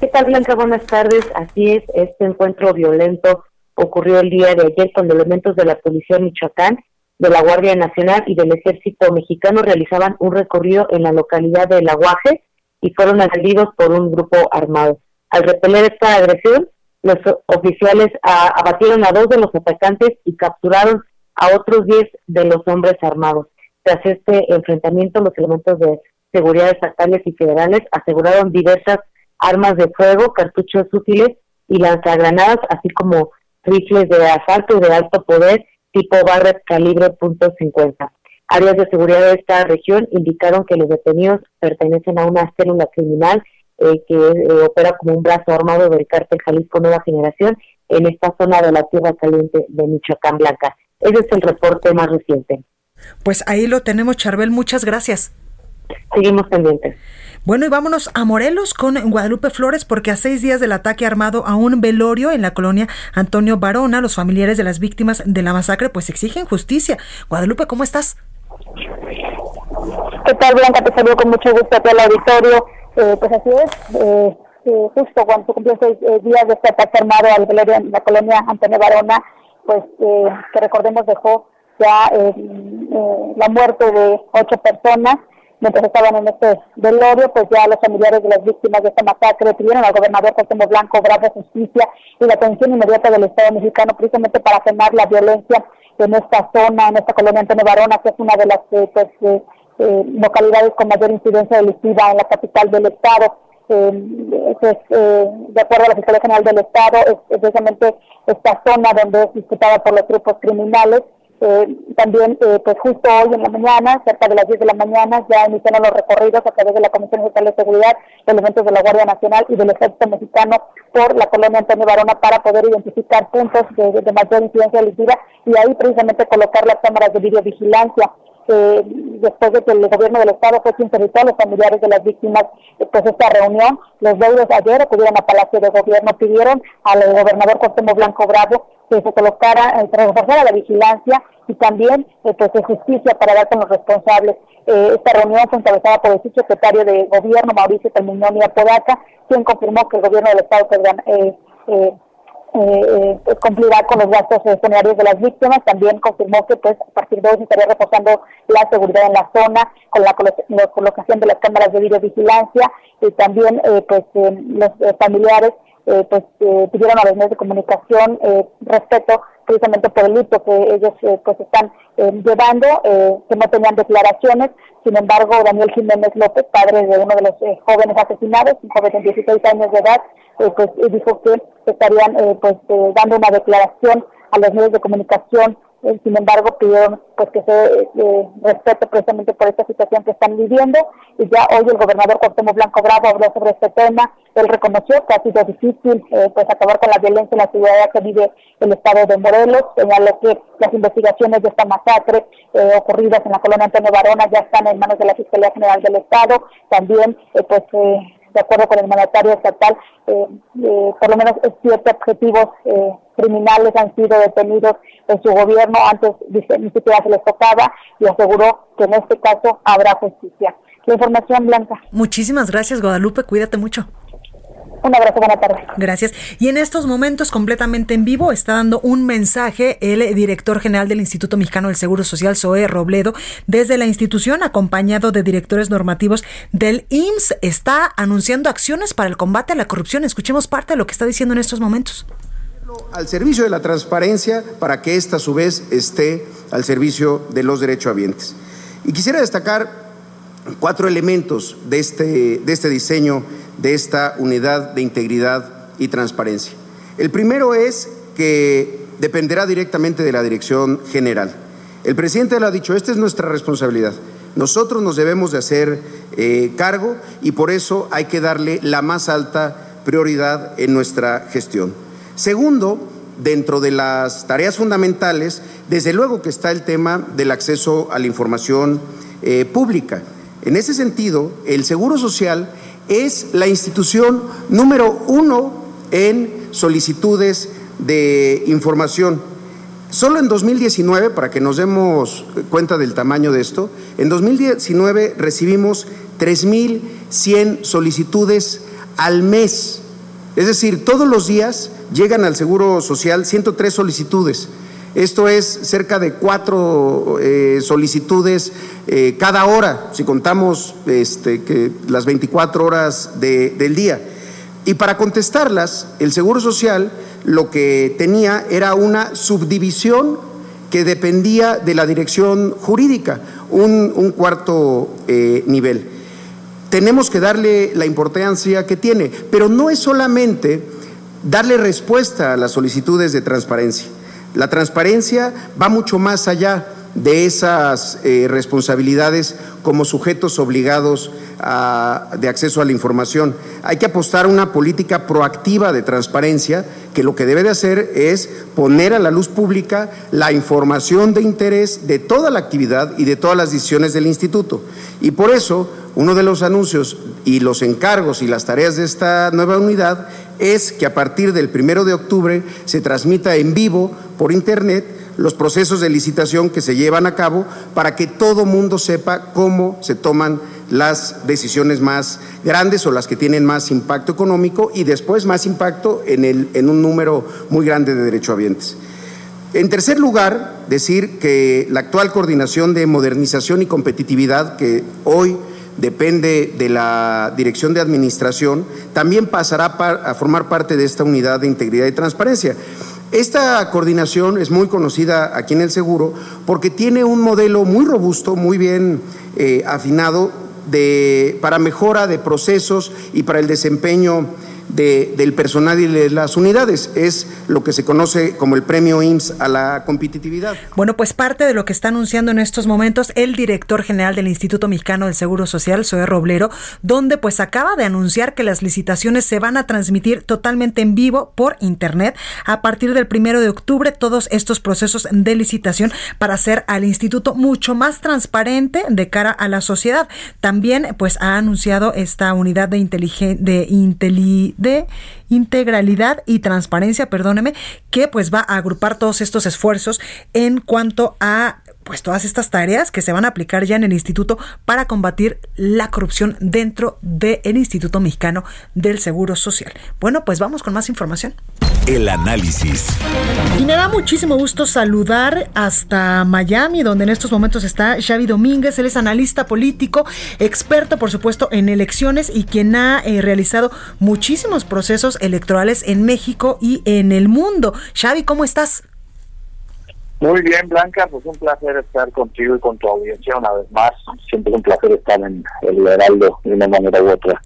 ¿Qué tal, Blanca? Buenas tardes. Así es, este encuentro violento ocurrió el día de ayer cuando elementos de la Policía Michoacán, de la Guardia Nacional y del Ejército Mexicano realizaban un recorrido en la localidad de La Guaje y fueron agredidos por un grupo armado. Al repeler esta agresión, los oficiales abatieron a dos de los atacantes y capturaron a otros diez de los hombres armados. Tras este enfrentamiento, los elementos de seguridad estatales y federales aseguraron diversas armas de fuego, cartuchos útiles y lanzagranadas, así como rifles de asalto de alto poder tipo Barrett calibre .50. Áreas de seguridad de esta región indicaron que los detenidos pertenecen a una célula criminal eh, que eh, opera como un brazo armado del cártel Jalisco Nueva Generación en esta zona de la Tierra Caliente de Michoacán Blanca. Ese es el reporte más reciente.
Pues ahí lo tenemos, Charbel. Muchas gracias.
Seguimos pendientes.
Bueno, y vámonos a Morelos con Guadalupe Flores, porque a seis días del ataque armado a un velorio en la colonia Antonio Barona, los familiares de las víctimas de la masacre pues exigen justicia. Guadalupe, ¿cómo estás?
¿Qué tal, Blanca? Te saludo con mucho gusto a todo el auditorio. Eh, pues así es, eh, eh, justo cuando se cumplió seis días de este ataque armado al velorio en la colonia Antonio Barona, pues que recordemos dejó ya la muerte de ocho personas. Mientras estaban en este velorio, pues ya los familiares de las víctimas de esta masacre pidieron al gobernador José Blanco obrar de justicia y la atención inmediata del Estado mexicano precisamente para frenar la violencia en esta zona, en esta colonia Antonio Barona, que es una de las eh, pues, eh, eh, localidades con mayor incidencia delictiva en la capital del Estado. eh, pues, eh, de acuerdo a la Fiscalía General del Estado, es, precisamente esta zona donde es disputada por los grupos criminales. Eh, también, eh, pues justo hoy en la mañana, cerca de las 10 de la mañana, ya iniciaron los recorridos a través de la Comisión Estatal de Seguridad, elementos de la Guardia Nacional y del Ejército Mexicano por la colonia Antonio Barona para poder identificar puntos de, de mayor incidencia delictiva y ahí precisamente colocar las cámaras de videovigilancia eh, después de que el gobierno del estado fue quien a los familiares de las víctimas eh, pues esta reunión, los deudos ayer acudieron a Palacio de Gobierno, pidieron al gobernador Cuauhtémoc Blanco Bravo que se colocara, eh, reforzara la vigilancia y también eh, pues de justicia para dar con los responsables. Eh, esta reunión fue encabezada por el subsecretario de Gobierno, Mauricio Termiñón y Apodaca, quien confirmó que el gobierno del estado eh, eh, eh, cumplirá con los gastos funerarios de las víctimas. También confirmó que pues a partir de hoy estaría reforzando la seguridad en la zona con la, colocación de las cámaras de videovigilancia y también eh, pues eh, los familiares pues pidieron a los medios de comunicación respeto precisamente por el luto que ellos pues están llevando, que no tenían declaraciones. Sin embargo, Daniel Jiménez López, padre de uno de los jóvenes asesinados, un joven de 16 años de edad, pues dijo que estarían eh, pues eh, dando una declaración a los medios de comunicación eh, sin embargo pidieron pues que se respete precisamente por esta situación que están viviendo. Y ya hoy el gobernador Cuauhtémoc Blanco Bravo habló sobre este tema. Él reconoció que ha sido difícil pues acabar con la violencia en la ciudad que vive el estado de Morelos. Señaló que las investigaciones de esta masacre ocurridas en la colonia Antonio Barona ya están en manos de la Fiscalía General del Estado. También pues de acuerdo con el mandatario estatal, eh, eh, por lo menos siete objetivos eh, criminales han sido detenidos en su gobierno, antes ni siquiera se les tocaba y aseguró que en este caso habrá justicia. La información, Blanca.
Muchísimas gracias, Guadalupe. Cuídate mucho.
Un abrazo, buena tarde.
Gracias. Y en estos momentos, completamente en vivo, está dando un mensaje el director general del Instituto Mexicano del Seguro Social, Zoe Robledo, desde la institución, acompañado de directores normativos del IMSS, está anunciando acciones para el combate a la corrupción. Escuchemos parte de lo que está diciendo en estos momentos.
Al servicio de la transparencia para que ésta a su vez esté al servicio de los derechohabientes. Y quisiera destacar cuatro elementos de este, de este diseño de esta unidad de integridad y transparencia. El primero es que dependerá directamente de la dirección general. El presidente lo ha dicho, esta es nuestra responsabilidad. Nosotros nos debemos de hacer eh, cargo y por eso hay que darle la más alta prioridad en nuestra gestión. Segundo, dentro de las tareas fundamentales, desde luego que está el tema del acceso a la información eh, pública. En ese sentido, el Seguro Social es la institución número uno en solicitudes de información. Solo en 2019, para que nos demos cuenta del tamaño de esto, en 2019 recibimos 3.100 solicitudes al mes. Es decir, todos los días llegan al Seguro Social 103 solicitudes. Esto es cerca de cuatro eh, solicitudes eh, cada hora, si contamos este, que las 24 horas del día. Y para contestarlas, el Seguro Social lo que tenía era una subdivisión que dependía de la dirección jurídica, un, cuarto eh, nivel. Tenemos que darle la importancia que tiene, pero no es solamente darle respuesta a las solicitudes de transparencia. La transparencia va mucho más allá de esas eh, responsabilidades como sujetos obligados de acceso a la información. Hay que apostar a una política proactiva de transparencia que lo que debe de hacer es poner a la luz pública la información de interés de toda la actividad y de todas las decisiones del instituto. Y por eso, uno de los anuncios y los encargos y las tareas de esta nueva unidad es que a partir del primero de octubre se transmita en vivo por Internet los procesos de licitación que se llevan a cabo para que todo mundo sepa cómo se toman las decisiones más grandes o las que tienen más impacto económico y después más impacto en, el, en un número muy grande de derechohabientes. En tercer lugar, decir que la actual coordinación de modernización y competitividad que hoy depende de la Dirección de Administración, también pasará a formar parte de esta unidad de integridad y transparencia. Esta coordinación es muy conocida aquí en el seguro porque tiene un modelo muy robusto, muy bien eh, afinado de, para mejora de procesos y para el desempeño de, del personal y de las unidades. Es lo que se conoce como el premio IMSS a la competitividad.
Bueno, pues parte de lo que está anunciando en estos momentos el director general del Instituto Mexicano del Seguro Social, Zoe Roblero, donde pues acaba de anunciar que las licitaciones se van a transmitir totalmente en vivo por internet a partir del primero de octubre todos estos procesos de licitación para hacer al instituto mucho más transparente de cara a la sociedad. También pues ha anunciado esta unidad de de inteligencia de integralidad y transparencia, perdóneme, que pues va a agrupar todos estos esfuerzos en cuanto a pues todas estas tareas que se van a aplicar ya en el instituto para combatir la corrupción dentro del Instituto Mexicano del Seguro Social. Bueno, pues vamos con más información.
El análisis.
Y me da muchísimo gusto saludar hasta Miami, donde en estos momentos está Xavi Domínguez. Él es analista político, experto, por supuesto, en elecciones y quien ha eh, realizado muchísimos procesos electorales en México y en el mundo. Xavi, ¿cómo estás?
Muy bien, Blanca, pues un placer estar contigo y con tu audiencia una vez más. Siempre un placer estar en el Heraldo de una manera u otra.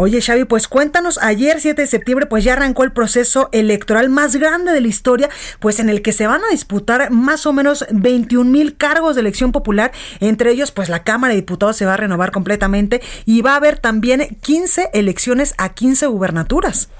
Oye, Xavi, pues cuéntanos, ayer 7 de septiembre pues ya arrancó el proceso electoral más grande de la historia, pues en el que se van a disputar más o menos 21 mil cargos de elección popular, entre ellos pues la Cámara de Diputados se va a renovar completamente y va a haber también 15 elecciones a 15 gubernaturas.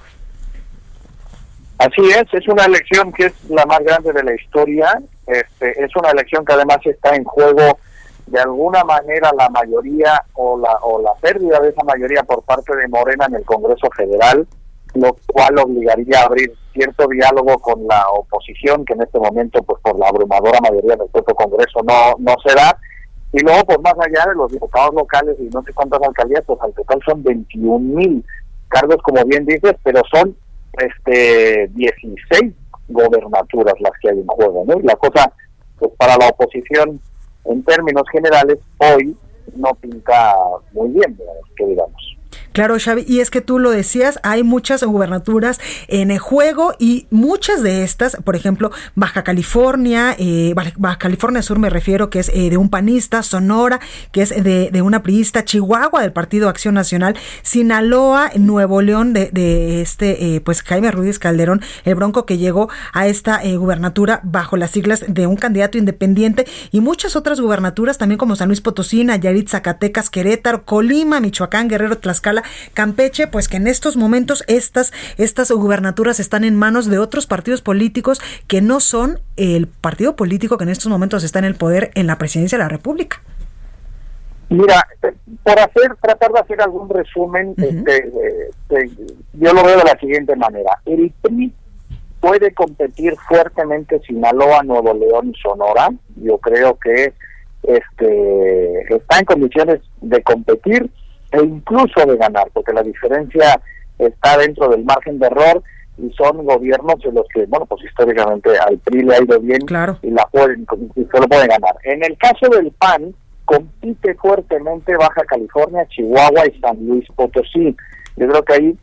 Así es, es una elección que es la más grande de la historia, este, es una elección que además está en juego de alguna manera la mayoría o la, o la pérdida de esa mayoría por parte de Morena en el Congreso Federal, lo cual obligaría a abrir cierto diálogo con la oposición, que en este momento, pues por la abrumadora mayoría del propio Congreso no, no se da. Y luego, pues más allá de los diputados locales y no sé cuántas alcaldías, pues al total son 21 mil cargos, como bien dices, pero son este 16 gobernaturas las que hay en juego, ¿no? Y la cosa, pues para la oposición, en términos generales, hoy no pinta muy bien, digamos.
Claro, Xavi, y es que tú lo decías, hay muchas gubernaturas en el juego y muchas de estas, por ejemplo, Baja California, eh, Baja California Sur me refiero, que es eh, de un panista, Sonora, que es de, una priista, Chihuahua del Partido Acción Nacional, Sinaloa, Nuevo León de, este, eh, pues Jaime Ruiz Calderón, el bronco que llegó a esta gubernatura bajo las siglas de un candidato independiente y muchas otras gubernaturas también como San Luis Potosí, Nayarit, Zacatecas, Querétaro, Colima, Michoacán, Guerrero, Tlaxcala, Campeche, pues que en estos momentos estas, estas gubernaturas están en manos de otros partidos políticos que no son el partido político que en estos momentos está en el poder en la presidencia de la República.
Mira, por hacer, tratar de hacer algún resumen, este, este, yo lo veo de la siguiente manera. El PRI puede competir fuertemente Sinaloa, Nuevo León y Sonora. Yo creo que este está en condiciones de competir e incluso de ganar, porque la diferencia está dentro del margen de error y son gobiernos en los que, bueno, pues históricamente al PRI le ha ido bien y la pueden, y se lo pueden ganar. En el caso del PAN, compite fuertemente Baja California, Chihuahua y San Luis Potosí. Yo creo que ahí,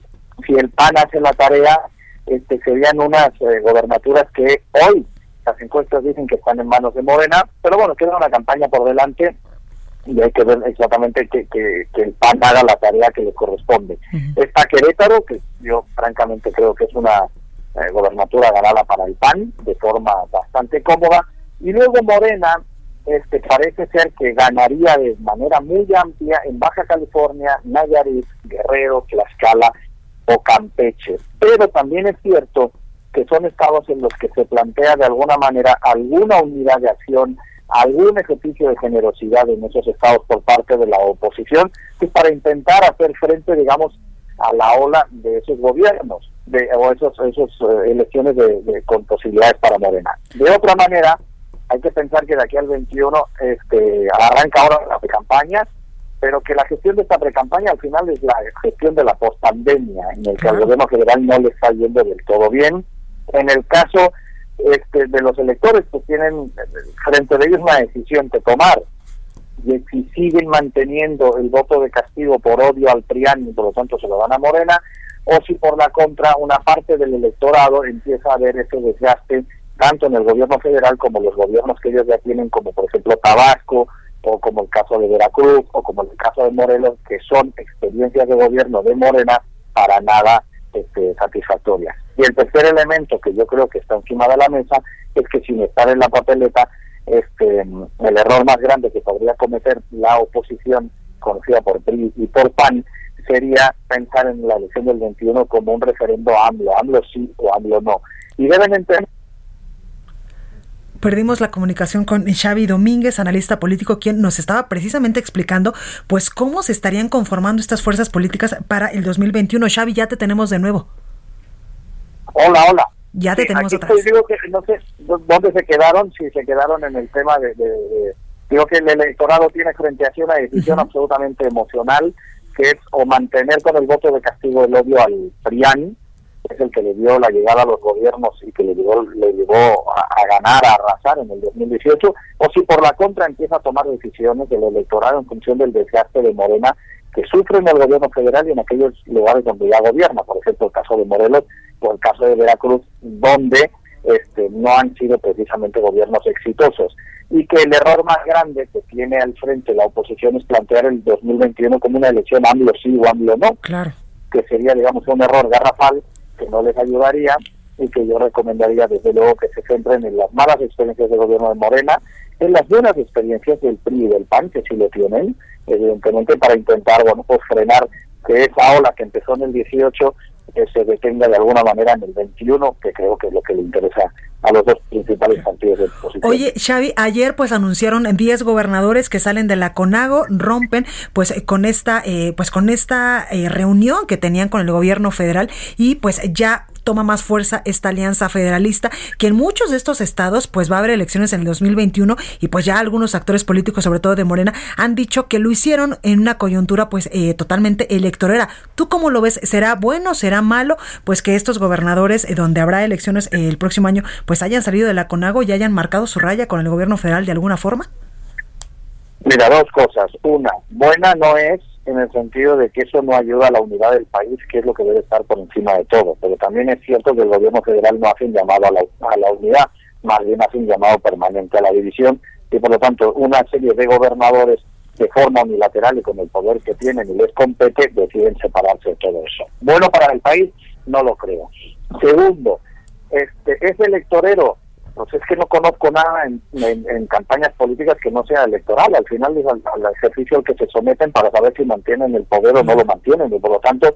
si el PAN hace la tarea, este serían unas eh, gobernaturas que hoy las encuestas dicen que están en manos de Morena, pero bueno, queda una campaña por delante y hay que ver exactamente que, que, el PAN haga la tarea que le corresponde. Está Querétaro, que yo francamente creo que es una eh, gobernatura ganada para el PAN de forma bastante cómoda, y luego Morena este parece ser que ganaría de manera muy amplia en Baja California, Nayarit, Guerrero, Tlaxcala o Campeche. Pero también es cierto que son estados en los que se plantea de alguna manera alguna unidad de acción algún ejercicio de generosidad en esos estados por parte de la oposición, pues para intentar hacer frente, digamos, a la ola de esos gobiernos de, o esos, esos eh, elecciones de, con posibilidades para Morena. De otra manera, hay que pensar que de aquí al 21 este, arranca ahora la pre-campaña, pero que la gestión de esta pre-campaña al final es la gestión de la post-pandemia, en el que al gobierno federal no le está yendo del todo bien. En el caso este, de los electores que tienen frente a ellos una decisión que tomar y si siguen manteniendo el voto de castigo por odio al PRIAN y por lo tanto se lo dan a Morena o si por la contra una parte del electorado empieza a ver ese desgaste tanto en el gobierno federal como los gobiernos que ellos ya tienen como por ejemplo Tabasco o como el caso de Veracruz, o como el caso de Morelos, que son experiencias de gobierno de Morena para nada este, satisfactorias. Y el tercer elemento que yo creo que está encima de la mesa es que sin estar en la papeleta, este, el error más grande que podría cometer la oposición, conocida por PRI y por PAN, sería pensar en la elección del 21 como un referendo AMLO, AMLO sí o AMLO no. Y deben entender
perdimos la comunicación con Xavi Domínguez, analista político, quien nos estaba precisamente explicando pues cómo se estarían conformando estas fuerzas políticas para el 2021. Xavi, ya te tenemos de nuevo.
Hola, hola.
Ya te tenemos
otra vez. Digo que no sé dónde se quedaron, si se quedaron en el tema de, digo que el electorado tiene frente a sí una decisión absolutamente emocional, que es o mantener con el voto de castigo el odio al PRIAN, es el que le dio la llegada a los gobiernos y que le llevó, le llevó a, ganar, a arrasar en el 2018, o si por la contra empieza a tomar decisiones del electorado en función del desgaste de Morena que sufre en el gobierno federal y en aquellos lugares donde ya gobierna, por ejemplo el caso de Morelos o el caso de Veracruz, donde este, no han sido precisamente gobiernos exitosos. Y que el error más grande que tiene al frente la oposición es plantear el 2021 como una elección AMLO sí o AMLO no.
Claro.
Que sería, digamos, un error garrafal que no les ayudaría y que yo recomendaría desde luego que se centren en las malas experiencias del gobierno de Morena, en las buenas experiencias del PRI y del PAN, que sí lo tienen, evidentemente para intentar bueno pues frenar que esa ola que empezó en el 18 eh, se detenga de alguna manera en el 21, que creo que es lo que le interesa a los dos principales partidos de oposición.
Oye, Xavi, ayer pues anunciaron 10 gobernadores que salen de la CONAGO, rompen pues con esta eh, pues con esta eh, reunión que tenían con el gobierno federal y pues ya toma más fuerza esta alianza federalista, que en muchos de estos estados pues va a haber elecciones en el 2021 y pues ya algunos actores políticos, sobre todo de Morena, han dicho que lo hicieron en una coyuntura pues eh, totalmente electorera. ¿Tú cómo lo ves? ¿Será bueno, será malo? Pues que estos gobernadores, eh, donde habrá elecciones eh, el próximo año, pues hayan salido de la CONAGO y hayan marcado su raya con el gobierno federal de alguna forma.
Mira, dos cosas. Una, buena no es en el sentido de que eso no ayuda a la unidad del país, que es lo que debe estar por encima de todo. Pero también es cierto que el gobierno federal no hace un llamado a la, a la unidad, más bien hace un llamado permanente a la división y por lo tanto una serie de gobernadores de forma unilateral y con el poder que tienen y les compete deciden separarse de todo eso. Bueno para el país, no lo creo. Segundo, este es electorero pues es que no conozco nada en, campañas políticas que no sea electoral. Al final es al, ejercicio al que se someten para saber si mantienen el poder o no lo mantienen. Y por lo tanto,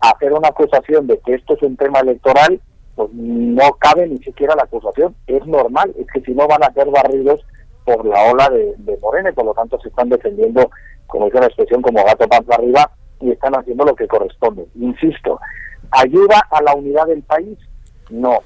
hacer una acusación de que esto es un tema electoral, pues no cabe ni siquiera la acusación. Es normal, es que si no van a ser barridos por la ola de, Morena y por lo tanto se están defendiendo, como dice la expresión, como gato para arriba y están haciendo lo que corresponde. Insisto, ¿ayuda a la unidad del país? No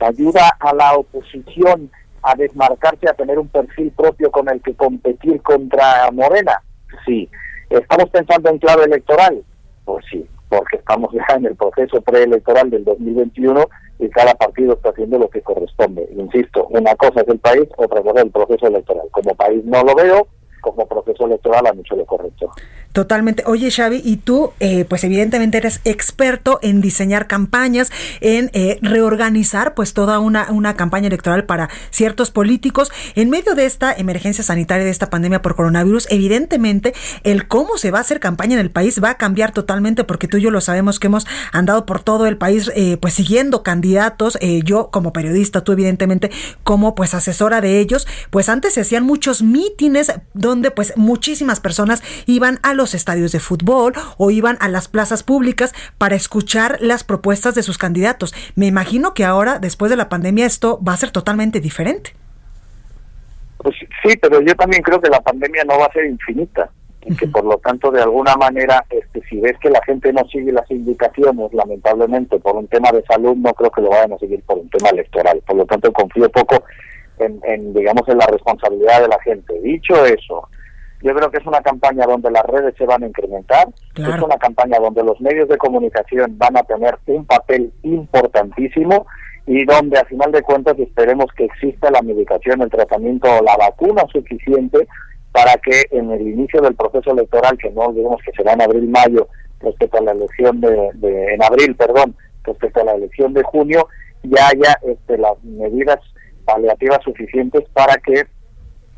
ayuda a la oposición a desmarcarse, a tener un perfil propio con el que competir contra Morena? Sí. ¿Estamos pensando en clave electoral? Pues sí, porque estamos ya en el proceso preelectoral del 2021 y cada partido está haciendo lo que corresponde. Insisto, una cosa es el país, otra cosa es el proceso electoral. Como país no lo veo, como proceso electoral han hecho lo correcto.
Totalmente. Oye, Xavi, y tú, eh, pues evidentemente eres experto en diseñar campañas, en eh, reorganizar pues toda una, una campaña electoral para ciertos políticos. En medio de esta emergencia sanitaria, de esta pandemia por coronavirus, evidentemente el cómo se va a hacer campaña en el país va a cambiar totalmente, porque tú y yo lo sabemos que hemos andado por todo el país eh, pues siguiendo candidatos. yo como periodista, tú evidentemente como pues asesora de ellos, pues antes se hacían muchos mítines donde pues muchísimas personas iban a los estadios de fútbol o iban a las plazas públicas para escuchar las propuestas de sus candidatos. Me imagino que ahora, después de la pandemia, esto va a ser totalmente diferente.
Pues sí, pero yo también creo que la pandemia no va a ser infinita y que por lo tanto de alguna manera este si ves que la gente no sigue las indicaciones lamentablemente por un tema de salud no creo que lo vayan a seguir por un tema electoral por lo tanto confío poco en, en digamos en la responsabilidad de la gente. Dicho eso yo creo que es una campaña donde las redes se van a incrementar, es una campaña donde los medios de comunicación van a tener un papel importantísimo y donde a final de cuentas esperemos que exista la medicación, el tratamiento o la vacuna suficiente para que en el inicio del proceso electoral, que no olvidemos que será en abril-mayo respecto a la elección de, en abril, perdón, respecto a la elección de junio, ya haya este, las medidas paliativas suficientes para que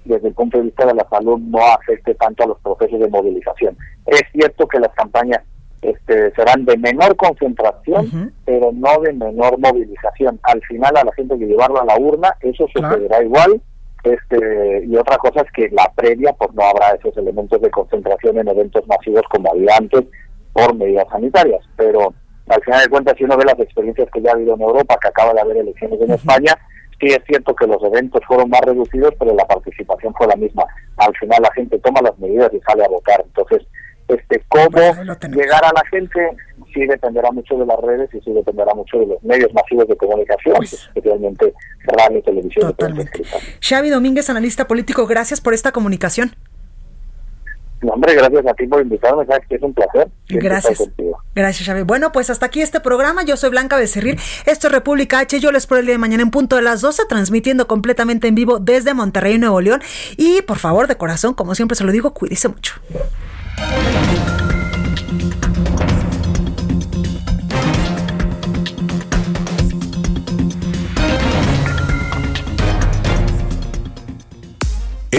desde el punto de vista de la salud no afecte tanto a los procesos de movilización. Es cierto que las campañas este, serán de menor concentración, pero no de menor movilización. Al final a la gente que llevarlo a la urna, eso sucederá igual. Este, y otra cosa es que la previa pues no habrá esos elementos de concentración en eventos masivos como había antes por medidas sanitarias, pero al final de cuentas si uno ve las experiencias que ya ha habido en Europa, que acaba de haber elecciones en España, sí es cierto que los eventos fueron más reducidos, pero la participación fue la misma. Al final la gente toma las medidas y sale a votar. Entonces, este cómo llegar a la gente sí dependerá mucho de las redes y sí dependerá mucho de los medios masivos de comunicación, especialmente radio y televisión.
Totalmente. Xavi Domínguez, analista político, gracias por esta comunicación.
No, hombre, gracias a ti por invitarme, sabes que es un placer.
Gracias. Gracias, Xavi. Bueno, pues hasta aquí este programa. Yo soy Blanca Becerril. Esto es República H. Yo les espero el día de mañana en punto de las 12, transmitiendo completamente en vivo desde Monterrey, Nuevo León. Y por favor, de corazón, como siempre se lo digo, cuídese mucho.